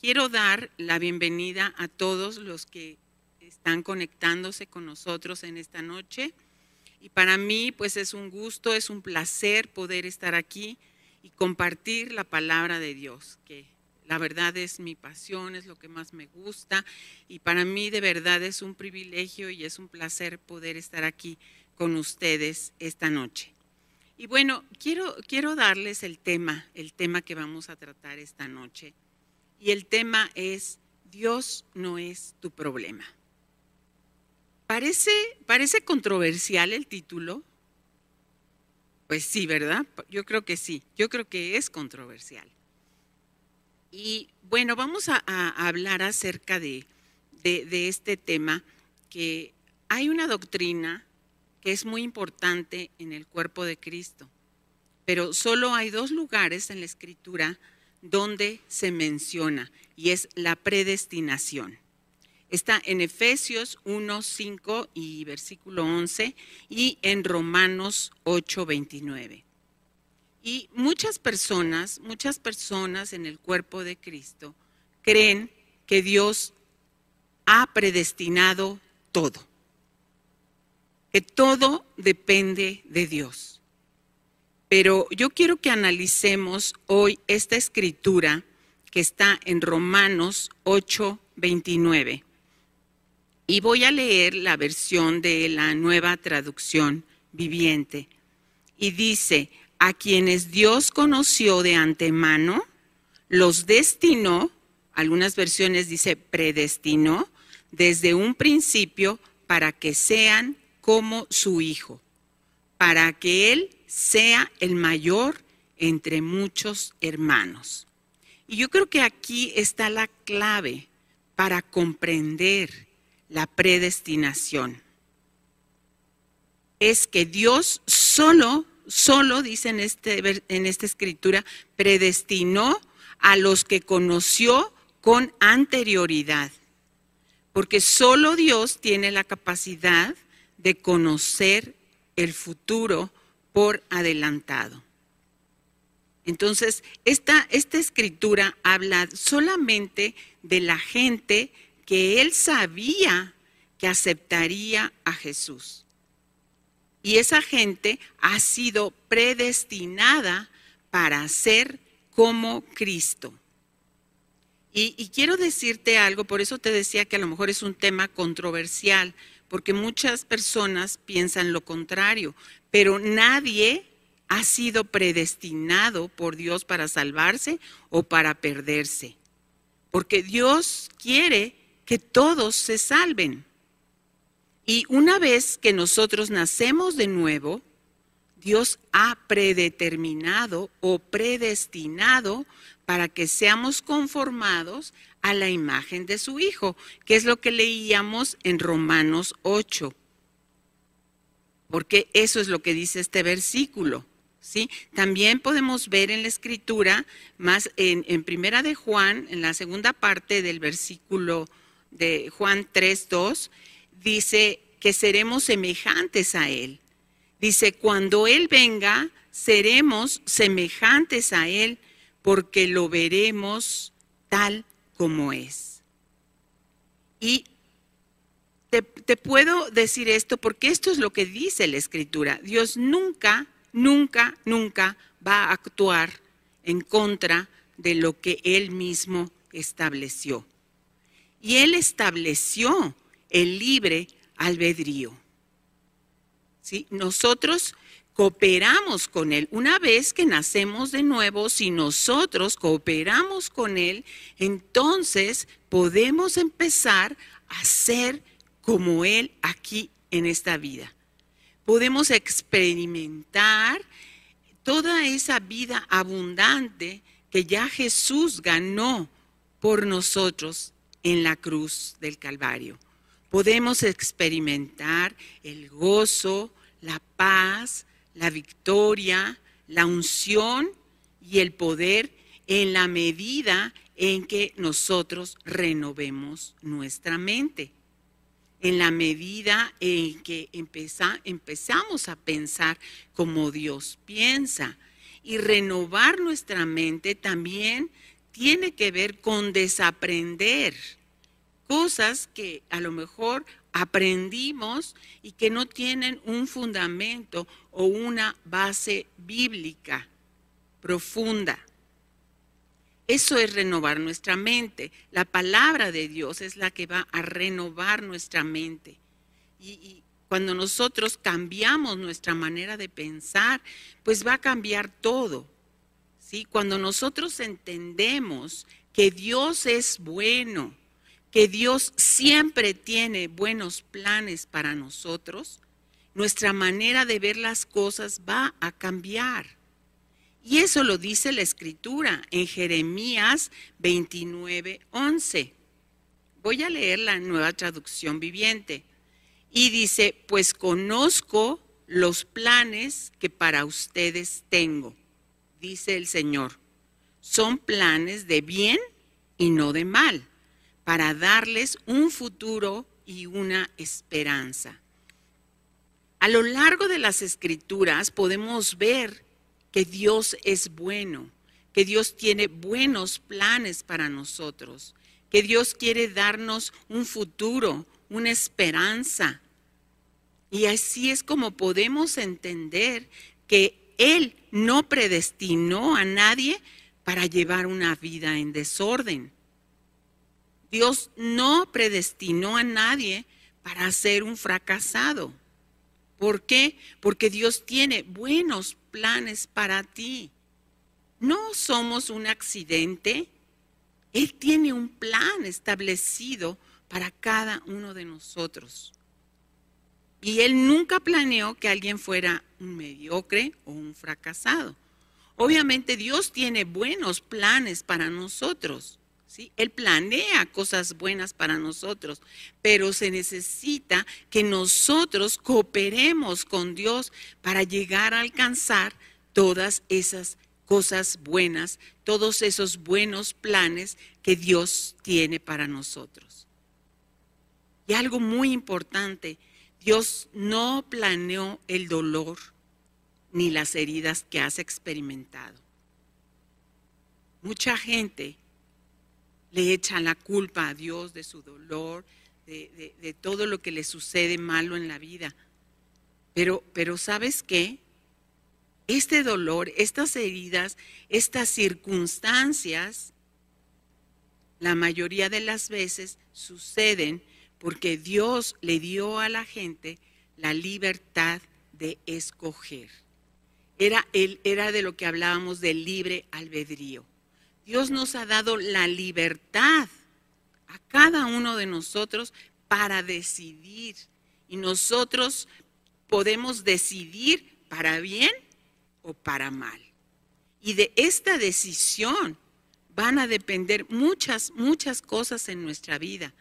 Quiero dar la bienvenida a todos los que están conectándose con nosotros en esta noche. Y para mí, pues es un gusto, es un placer poder estar aquí y compartir la palabra de Dios, que la verdad es mi pasión, es lo que más me gusta. Y para mí de verdad es un privilegio y es un placer poder estar aquí con ustedes esta noche. Y bueno, quiero, quiero darles el tema, el tema que vamos a tratar esta noche y el tema es Dios no es tu problema. Parece, parece controversial el título. Pues sí, ¿verdad? Yo creo que sí, yo creo que es controversial. Y bueno, vamos a, hablar acerca de, de este tema, que hay una doctrina que es muy importante en el cuerpo de Cristo, pero solo hay dos lugares en la escritura donde se menciona y es la predestinación. Está en Efesios 1, 5 y versículo 11 y en Romanos 8, 29. Y muchas personas, muchas personas en el cuerpo de Cristo creen que Dios ha predestinado todo, que todo depende de Dios. Pero yo quiero que analicemos hoy esta escritura que está en Romanos 8, 29. Y voy a leer la versión de la nueva traducción viviente. Y dice, a quienes Dios conoció de antemano, los destinó, algunas versiones dice predestinó, desde un principio para que sean como su Hijo, para que Él sea el mayor entre muchos hermanos. Y yo creo que aquí está la clave para comprender la predestinación. Es que Dios solo, solo, dice en, este, en esta escritura, predestinó a los que conoció con anterioridad. Porque solo Dios tiene la capacidad de conocer el futuro por adelantado. Entonces, esta, escritura habla solamente de la gente que él sabía que aceptaría a Jesús. Y esa gente ha sido predestinada para ser como Cristo. Y, y, quiero decirte algo, por eso te decía que a lo mejor es un tema controversial, porque muchas personas piensan lo contrario, pero nadie ha sido predestinado por Dios para salvarse o para perderse, porque Dios quiere que todos se salven. Y una vez que nosotros nacemos de nuevo, Dios ha predeterminado o predestinado para que seamos conformados a la imagen de su Hijo, que es lo que leíamos en Romanos 8. Porque eso es lo que dice este versículo. ¿sí? También podemos ver en la escritura, más en, Primera de Juan, en la segunda parte del versículo de Juan 3.2, dice que seremos semejantes a Él. Dice, cuando Él venga, seremos semejantes a Él porque lo veremos tal como es. Y te, puedo decir esto porque esto es lo que dice la escritura. Dios nunca, nunca, nunca va a actuar en contra de lo que Él mismo estableció. Y Él estableció el libre albedrío. ¿Sí? Nosotros cooperamos con Él. Una vez que nacemos de nuevo, si nosotros cooperamos con Él, entonces podemos empezar a ser como Él aquí en esta vida. Podemos experimentar toda esa vida abundante que ya Jesús ganó por nosotros en la cruz del Calvario. Podemos experimentar el gozo, la paz, la victoria, la unción y el poder en la medida en que nosotros renovemos nuestra mente. En la medida en que empezamos a pensar como Dios piensa. Y renovar nuestra mente también tiene que ver con desaprender cosas que a lo mejor aprendimos y que no tienen un fundamento o una base bíblica profunda. Eso es renovar nuestra mente. La palabra de Dios es la que va a renovar nuestra mente. Y, cuando nosotros cambiamos nuestra manera de pensar, pues va a cambiar todo. ¿sí? Cuando nosotros entendemos que Dios es bueno, que Dios siempre tiene buenos planes para nosotros, nuestra manera de ver las cosas va a cambiar. Y eso lo dice la escritura en Jeremías 29, 11. Voy a leer la nueva traducción viviente. Y dice, pues conozco los planes que para ustedes tengo, dice el Señor. Son planes de bien y no de mal para darles un futuro y una esperanza. A lo largo de las escrituras podemos ver que Dios es bueno, que Dios tiene buenos planes para nosotros, que Dios quiere darnos un futuro, una esperanza. Y así es como podemos entender que Él no predestinó a nadie para llevar una vida en desorden. Dios no predestinó a nadie para ser un fracasado. ¿Por qué? Porque Dios tiene buenos planes para ti. No somos un accidente. Él tiene un plan establecido para cada uno de nosotros. Y Él nunca planeó que alguien fuera un mediocre o un fracasado. Obviamente Dios tiene buenos planes para nosotros. Él planea cosas buenas para nosotros, pero se necesita que nosotros cooperemos con Dios para llegar a alcanzar todas esas cosas buenas, todos esos buenos planes que Dios tiene para nosotros. Y algo muy importante, Dios no planeó el dolor ni las heridas que has experimentado. Mucha gente le echan la culpa a Dios de su dolor, de, todo lo que le sucede malo en la vida. Pero, pero ¿sabes qué? Este dolor, estas heridas, estas circunstancias, la mayoría de las veces suceden porque Dios le dio a la gente la libertad de escoger. Era, era de lo que hablábamos del libre albedrío. Dios nos ha dado la libertad a cada uno de nosotros para decidir. Y nosotros podemos decidir para bien o para mal. Y de esta decisión van a depender muchas, muchas cosas en nuestra vida.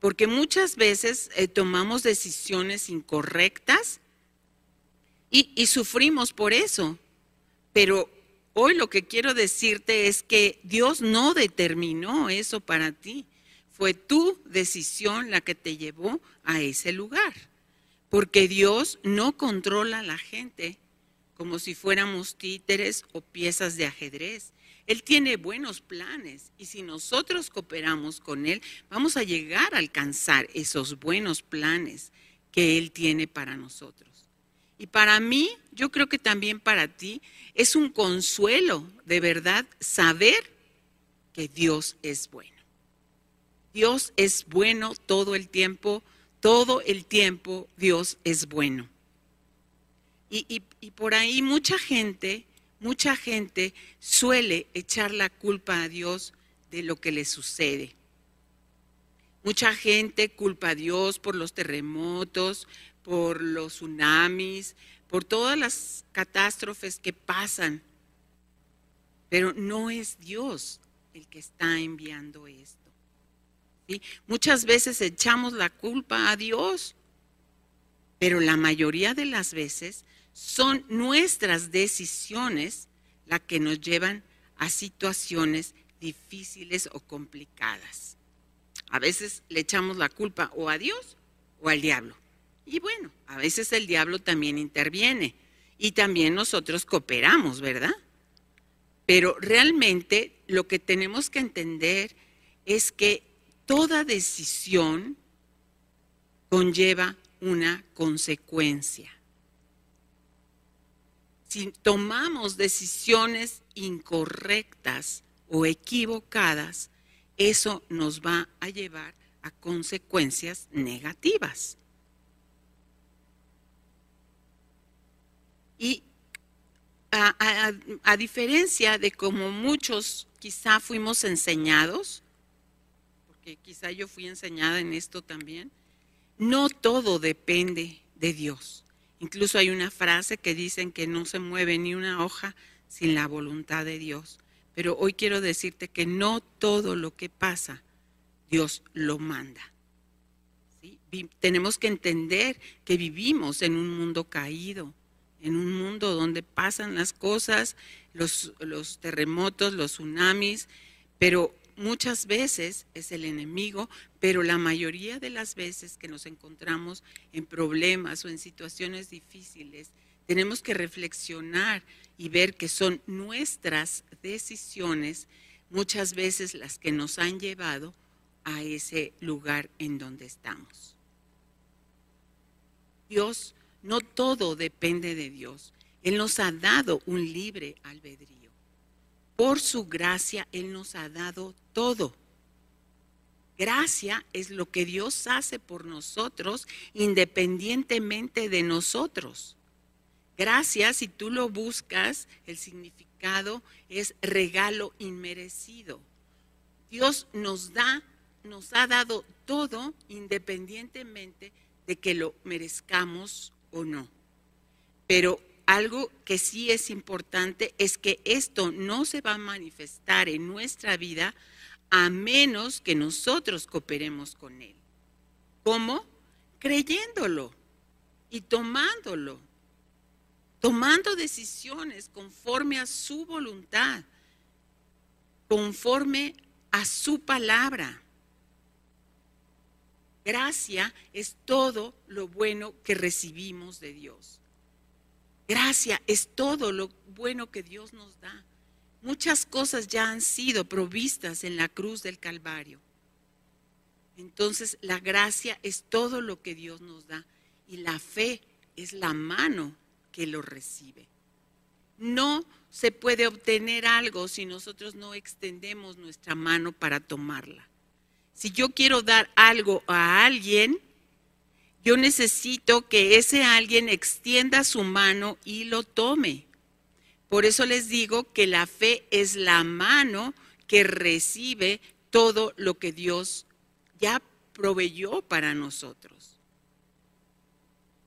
Porque muchas veces eh, tomamos decisiones incorrectas y, y sufrimos por eso. Pero Hoy lo que quiero decirte es que Dios no determinó eso para ti. Fue tu decisión la que te llevó a ese lugar. Porque Dios no controla a la gente como si fuéramos títeres o piezas de ajedrez. Él tiene buenos planes y si nosotros cooperamos con Él, vamos a llegar a alcanzar esos buenos planes que Él tiene para nosotros. Y para mí, yo creo que también para ti, es un consuelo de verdad saber que Dios es bueno. Dios es bueno todo el tiempo, todo el tiempo Dios es bueno. Y, por ahí mucha gente, mucha gente suele echar la culpa a Dios de lo que le sucede. Mucha gente culpa a Dios por los terremotos, por los tsunamis, por todas las catástrofes que pasan. Pero no es Dios. el que está enviando esto. Muchas veces echamos la culpa a Dios, pero la mayoría de las veces son nuestras decisiones las que nos llevan a situaciones difíciles o complicadas. A veces le echamos la culpa o a Dios o al diablo. Y bueno, a veces el diablo también interviene y también nosotros cooperamos, ¿verdad? Pero realmente lo que tenemos que entender es que toda decisión conlleva una consecuencia. Si tomamos decisiones incorrectas o equivocadas, eso nos va a llevar a consecuencias negativas. Y a, diferencia de como muchos quizá fuimos enseñados, porque quizá yo fui enseñada en esto también, no todo depende de Dios. Incluso hay una frase que dicen que no se mueve ni una hoja sin la voluntad de Dios. Pero hoy quiero decirte que no todo lo que pasa Dios lo manda. Tenemos que entender que vivimos en un mundo caído, en un mundo donde pasan las cosas, los, terremotos, los tsunamis, pero muchas veces es el enemigo, pero la mayoría de las veces que nos encontramos en problemas o en situaciones difíciles, tenemos que reflexionar y ver que son nuestras decisiones muchas veces las que nos han llevado a ese lugar en donde estamos. Dios, no todo depende de Dios. Él nos ha dado un libre albedrío. Por su gracia, Él nos ha dado todo. Gracia es lo que Dios hace por nosotros independientemente de nosotros. Gracias, si tú lo buscas, el significado es regalo inmerecido. Dios nos da, nos ha dado todo independientemente de que lo merezcamos o no. Pero algo que sí es importante es que esto no se va a manifestar en nuestra vida a menos que nosotros cooperemos con Él. ¿Cómo? Creyéndolo y tomándolo tomando decisiones conforme a su voluntad, conforme a su palabra. Gracia es todo lo bueno que recibimos de Dios. Gracia es todo lo bueno que Dios nos da. Muchas cosas ya han sido provistas en la cruz del Calvario. Entonces la gracia es todo lo que Dios nos da y la fe es la mano que lo recibe. No se puede obtener algo si nosotros no extendemos nuestra mano para tomarla. Si yo quiero dar algo a alguien, yo necesito que ese alguien extienda su mano y lo tome. Por eso les digo que la fe es la mano que recibe todo lo que Dios ya proveyó para nosotros.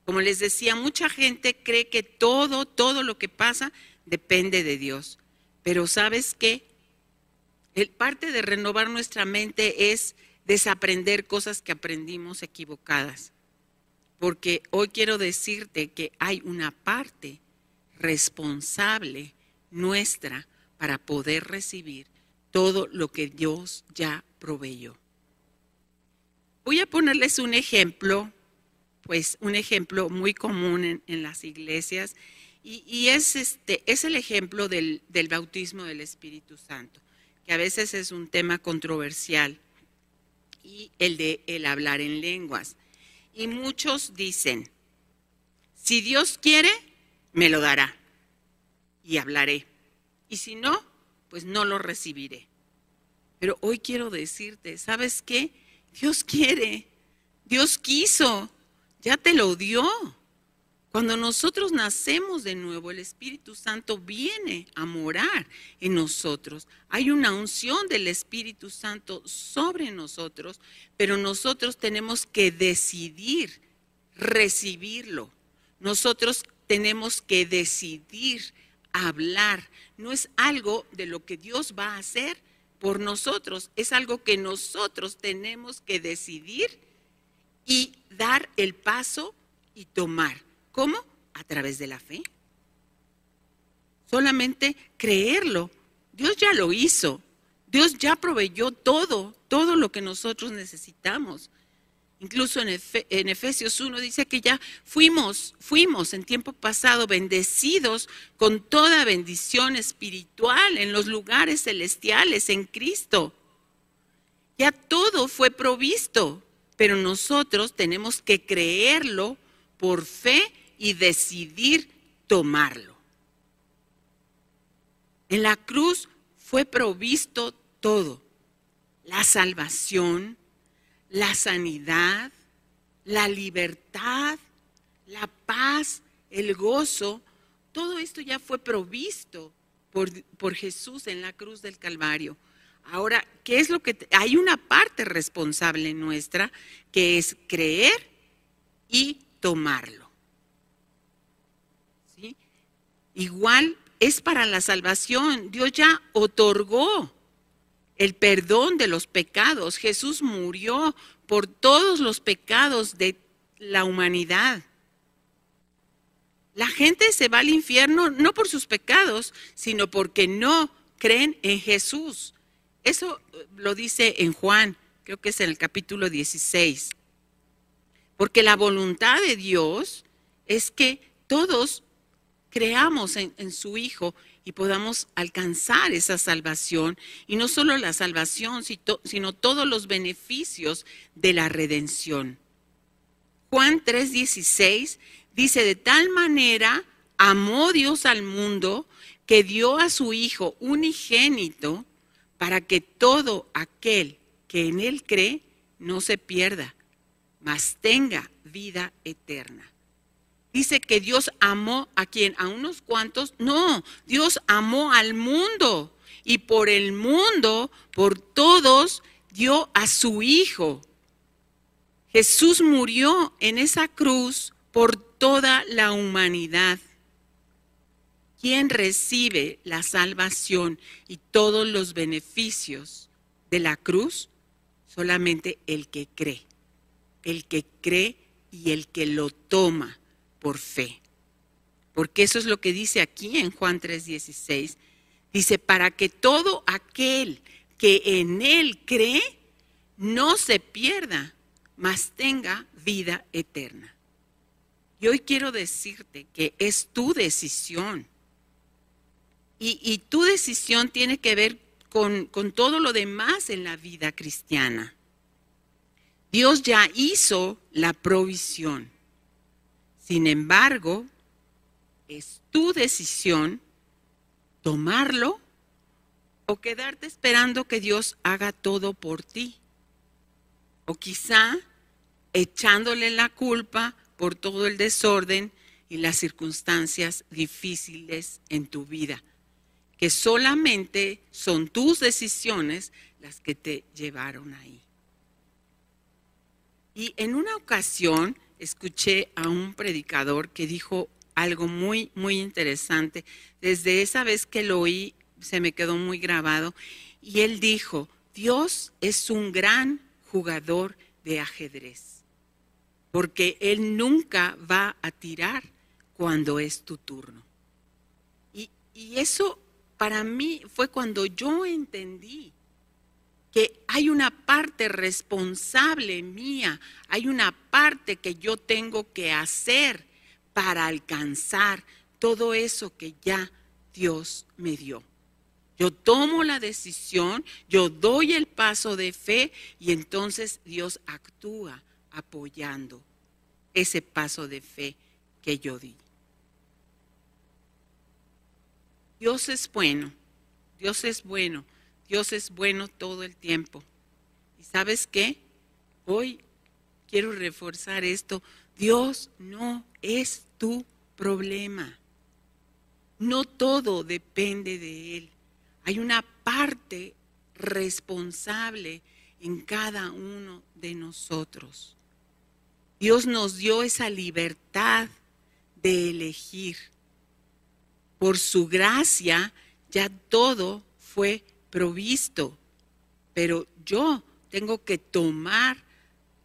Como les decía, mucha gente cree que todo, todo lo que pasa depende de Dios. Pero ¿sabes qué? El parte de renovar nuestra mente es desaprender cosas que aprendimos equivocadas. Porque hoy quiero decirte que hay una parte responsable nuestra para poder recibir todo lo que Dios ya proveyó. Voy a ponerles un ejemplo pues un ejemplo muy común en, las iglesias y, es, este, es el ejemplo del, del bautismo del Espíritu Santo, que a veces es un tema controversial y el de el hablar en lenguas. Y muchos dicen, si Dios quiere, me lo dará y hablaré. Y si no, pues no lo recibiré. Pero hoy quiero decirte, ¿sabes qué? Dios quiere, Dios quiso, ya te lo dio. Cuando nosotros nacemos de nuevo, el Espíritu Santo viene a morar en nosotros. Hay una unción del Espíritu Santo sobre nosotros, pero nosotros tenemos que decidir recibirlo. Nosotros tenemos que decidir hablar. No es algo de lo que Dios va a hacer, por nosotros, es algo que nosotros tenemos que decidir y dar el paso y tomar. ¿Cómo? A través de la fe. Solamente creerlo. Dios ya lo hizo. Dios ya proveyó todo, todo lo que nosotros necesitamos. Incluso en, Efesios 1 dice que ya fuimos, fuimos en tiempo pasado bendecidos con toda bendición espiritual en los lugares celestiales en Cristo. Ya todo fue provisto, pero nosotros tenemos que creerlo por fe y decidir tomarlo. En la cruz fue provisto todo, la salvación, la sanidad, la libertad, la paz, el gozo, todo esto ya fue provisto por, por, Jesús en la cruz del Calvario. Ahora, ¿qué es lo que... hay una parte responsable nuestra que es creer y tomarlo. ¿Sí? Igual es para la salvación. Dios ya otorgó el perdón de los pecados. Jesús murió por todos los pecados de la humanidad. La gente se va al infierno no por sus pecados, sino porque no creen en Jesús. Eso eh, lo dice en Juan, creo que es en el capítulo 16. Porque la voluntad de Dios es que todos creamos en, su Hijo y podamos alcanzar esa salvación, y no solo la salvación, sino todos los beneficios de la redención. Juan 3:16 dice, de tal manera amó Dios al mundo que dio a su Hijo unigénito para que todo aquel que en Él cree no se pierda, mas tenga vida eterna. Dice que Dios amó a quien, a unos cuantos. No, Dios amó al mundo y por el mundo, por todos, dio a su Hijo. Jesús murió en esa cruz por toda la humanidad. ¿Quién recibe la salvación y todos los beneficios de la cruz? Solamente el que cree, el que cree y el que lo toma por fe. Porque eso es lo que dice aquí en Juan 3:16. Dice, para que todo aquel que en él cree no se pierda, mas tenga vida eterna. Y hoy quiero decirte que es tu decisión. Y, tu decisión tiene que ver con todo lo demás en la vida cristiana. Dios ya hizo la provisión. Sin embargo, es tu decisión tomarlo o quedarte esperando que Dios haga todo por ti. O quizá echándole la culpa por todo el desorden y las circunstancias difíciles en tu vida, que solamente son tus decisiones las que te llevaron ahí. Y en una ocasión escuché a un predicador que dijo algo muy, muy interesante. Desde esa vez que lo oí, se me quedó muy grabado. Y él dijo, Dios es un gran jugador de ajedrez, porque Él nunca va a tirar cuando es tu turno. Y, y eso para mí fue cuando yo entendí que hay una parte responsable mía, hay una parte que yo tengo que hacer para alcanzar todo eso que ya Dios me dio. Yo tomo la decisión, yo doy el paso de fe y entonces Dios actúa apoyando ese paso de fe que yo di. Dios es bueno, Dios es bueno. Dios es bueno todo el tiempo. ¿Y sabes qué? Hoy quiero reforzar esto. Dios no es tu problema. No todo depende de Él. Hay una parte responsable en cada uno de nosotros. Dios nos dio esa libertad de elegir. Por su gracia ya todo fue provisto. pero yo tengo que tomar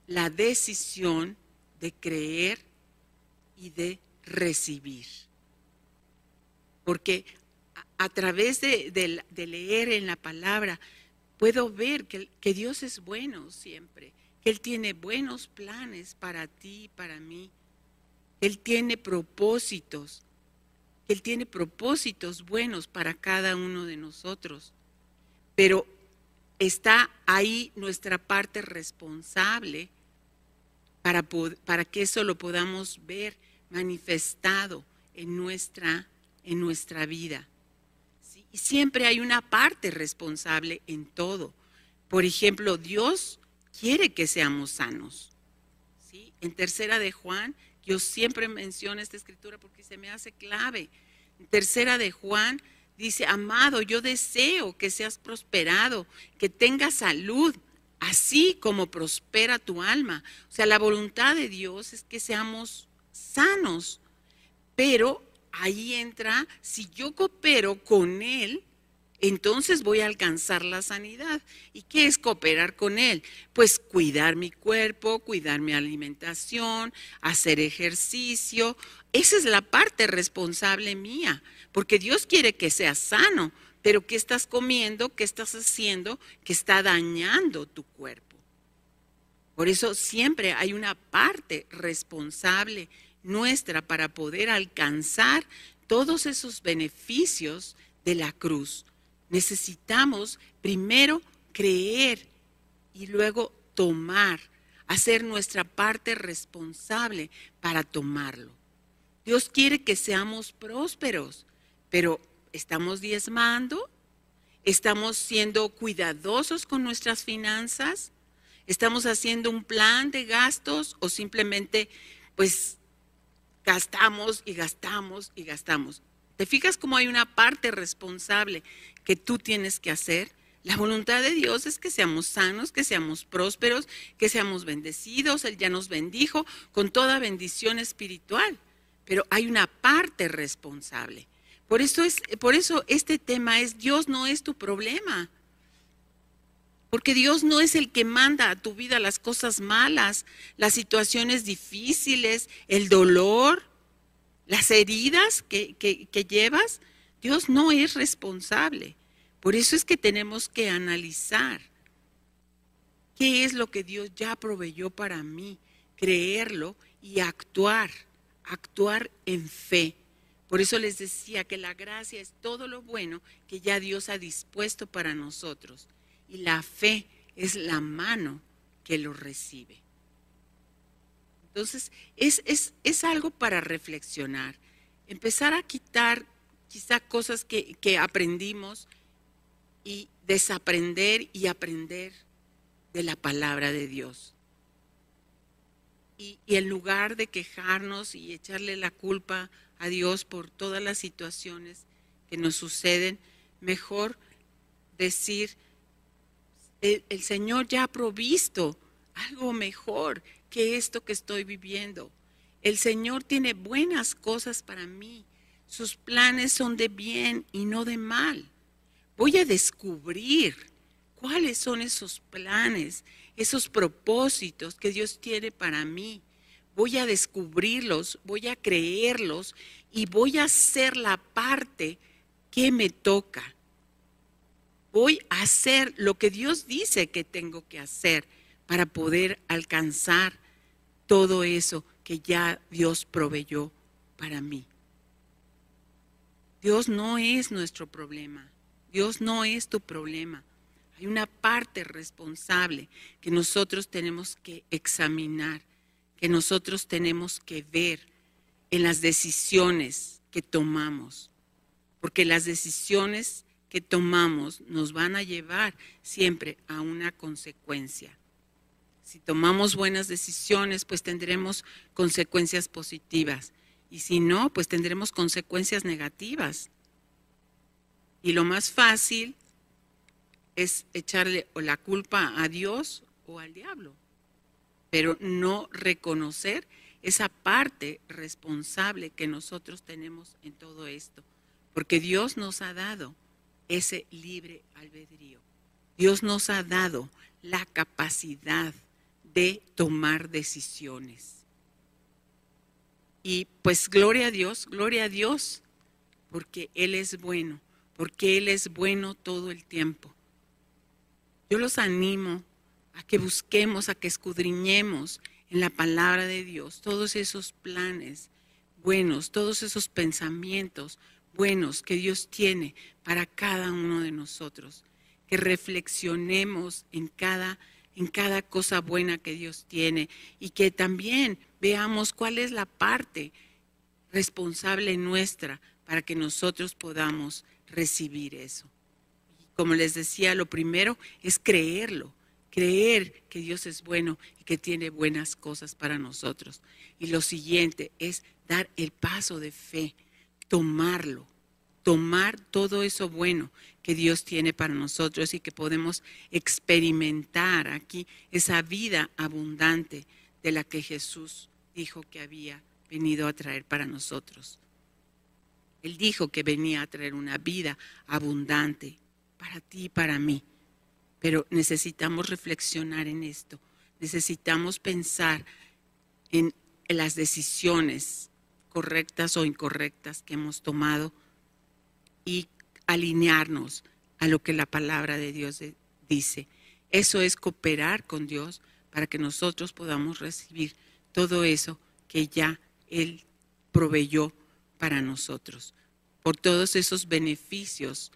la decisión de creer y de recibir. Porque a, través de, leer en la palabra puedo ver que, que Dios es bueno siempre, que Él tiene buenos planes para ti y para mí. Él tiene propósitos, Él tiene propósitos buenos para cada uno de nosotros. Pero está ahí nuestra parte responsable para, para que eso lo podamos ver manifestado en nuestra, en nuestra vida. Y siempre hay una parte responsable en todo. Por ejemplo, Dios quiere que seamos sanos. ¿sí? En tercera de Juan, yo siempre menciono esta escritura porque se me hace clave. En tercera de Juan dice, amado, yo deseo que seas prosperado, que tengas salud, así como prospera tu alma. O sea, la voluntad de Dios es que seamos sanos, pero ahí entra, si yo coopero con Él, entonces voy a alcanzar la sanidad. ¿Y qué es cooperar con Él? Pues cuidar mi cuerpo, cuidar mi alimentación, hacer ejercicio. Esa es la parte responsable mía, porque Dios quiere que seas sano, pero ¿qué estás comiendo? ¿Qué estás haciendo que está dañando tu cuerpo? Por eso siempre hay una parte responsable nuestra para poder alcanzar todos esos beneficios de la cruz. Necesitamos primero creer y luego tomar, hacer nuestra parte responsable para tomarlo. Dios quiere que seamos prósperos, pero ¿estamos diezmando? ¿Estamos siendo cuidadosos con nuestras finanzas? ¿Estamos haciendo un plan de gastos o simplemente pues gastamos y gastamos y gastamos. ¿Te fijas cómo hay una parte responsable que tú tienes que hacer? La voluntad de Dios es que seamos sanos, que seamos prósperos, que seamos bendecidos. Él ya nos bendijo con toda bendición espiritual, pero hay una parte responsable. Por eso, es, por eso este tema es Dios no es tu problema. Porque Dios no es el que manda a tu vida las cosas malas, las situaciones difíciles, el dolor, las heridas que, que, llevas. Dios no es responsable. Por eso es que tenemos que analizar qué es lo que Dios ya proveyó para mí, creerlo y actuar, actuar en fe. Por eso les decía que la gracia es todo lo bueno que ya Dios ha dispuesto para nosotros y la fe es la mano que lo recibe. Entonces, es, es, algo para reflexionar, empezar a quitar quizá cosas que, aprendimos y desaprender y aprender de la palabra de Dios. Y, en lugar de quejarnos y echarle la culpa a Dios por todas las situaciones que nos suceden, mejor decir, el, Señor ya ha provisto algo mejor que esto que estoy viviendo. El Señor tiene buenas cosas para mí. Sus planes son de bien y no de mal. Voy a descubrir cuáles son esos planes, esos propósitos que Dios tiene para mí. Voy a descubrirlos, voy a creerlos y voy a hacer la parte que me toca voy a hacer lo que Dios dice que tengo que hacer para poder alcanzar todo eso que ya Dios proveyó para mí. Dios no es nuestro problema. Dios no es tu problema. Hay una parte responsable que nosotros tenemos que examinar, que nosotros tenemos que ver en las decisiones que tomamos. Porque las decisiones que tomamos nos van a llevar siempre a una consecuencia. Si tomamos buenas decisiones, pues tendremos consecuencias positivas. Y si no, pues tendremos consecuencias negativas. Y lo más fácil es echarle la culpa a Dios o al diablo, pero no reconocer esa parte responsable que nosotros tenemos en todo esto, porque Dios nos ha dado ese libre albedrío. Dios nos ha dado la capacidad de tomar decisiones. Y pues gloria a Dios, gloria a Dios, porque Él es bueno, porque Él es bueno todo el tiempo. Yo los animo a que busquemos, a que escudriñemos en la palabra de Dios todos esos planes buenos, todos esos pensamientos buenos que Dios tiene para cada uno de nosotros, que reflexionemos en cada en cada cosa buena que Dios tiene y que también veamos cuál es la parte responsable nuestra para que nosotros podamos recibir eso. Como les decía, lo primero es creerlo, creer que Dios es bueno y que tiene buenas cosas para nosotros. Y lo siguiente es dar el paso de fe, tomarlo, tomar todo eso bueno que Dios tiene para nosotros y que podemos experimentar aquí esa vida abundante de la que Jesús dijo que había venido a traer para nosotros. Él dijo que venía a traer una vida abundante para ti y para mí. Pero necesitamos reflexionar en esto, necesitamos pensar en las decisiones correctas o incorrectas que hemos tomado y alinearnos a lo que la palabra de Dios dice. Eso es cooperar con Dios para que nosotros podamos recibir todo eso que ya Él proveyó para nosotros, por todos esos beneficios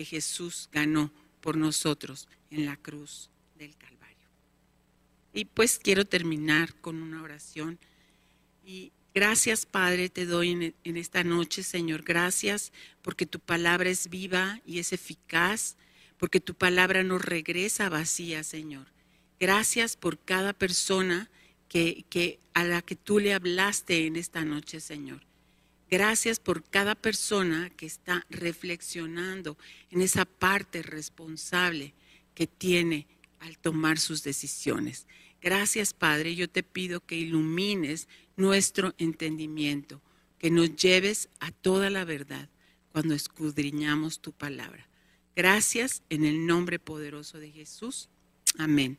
que Jesús ganó por nosotros en la cruz del Calvario. Y pues quiero terminar con una oración. Y gracias Padre te doy en, esta noche, Señor. Gracias porque tu palabra es viva y es eficaz, porque tu palabra no regresa vacía, Señor. Gracias por cada persona que a la que tú le hablaste en esta noche, Señor. Gracias por cada persona que está reflexionando en esa parte responsable que tiene al tomar sus decisiones. Gracias, Padre. Yo te pido que ilumines nuestro entendimiento, que nos lleves a toda la verdad cuando escudriñamos tu palabra. Gracias en el nombre poderoso de Jesús. Amén.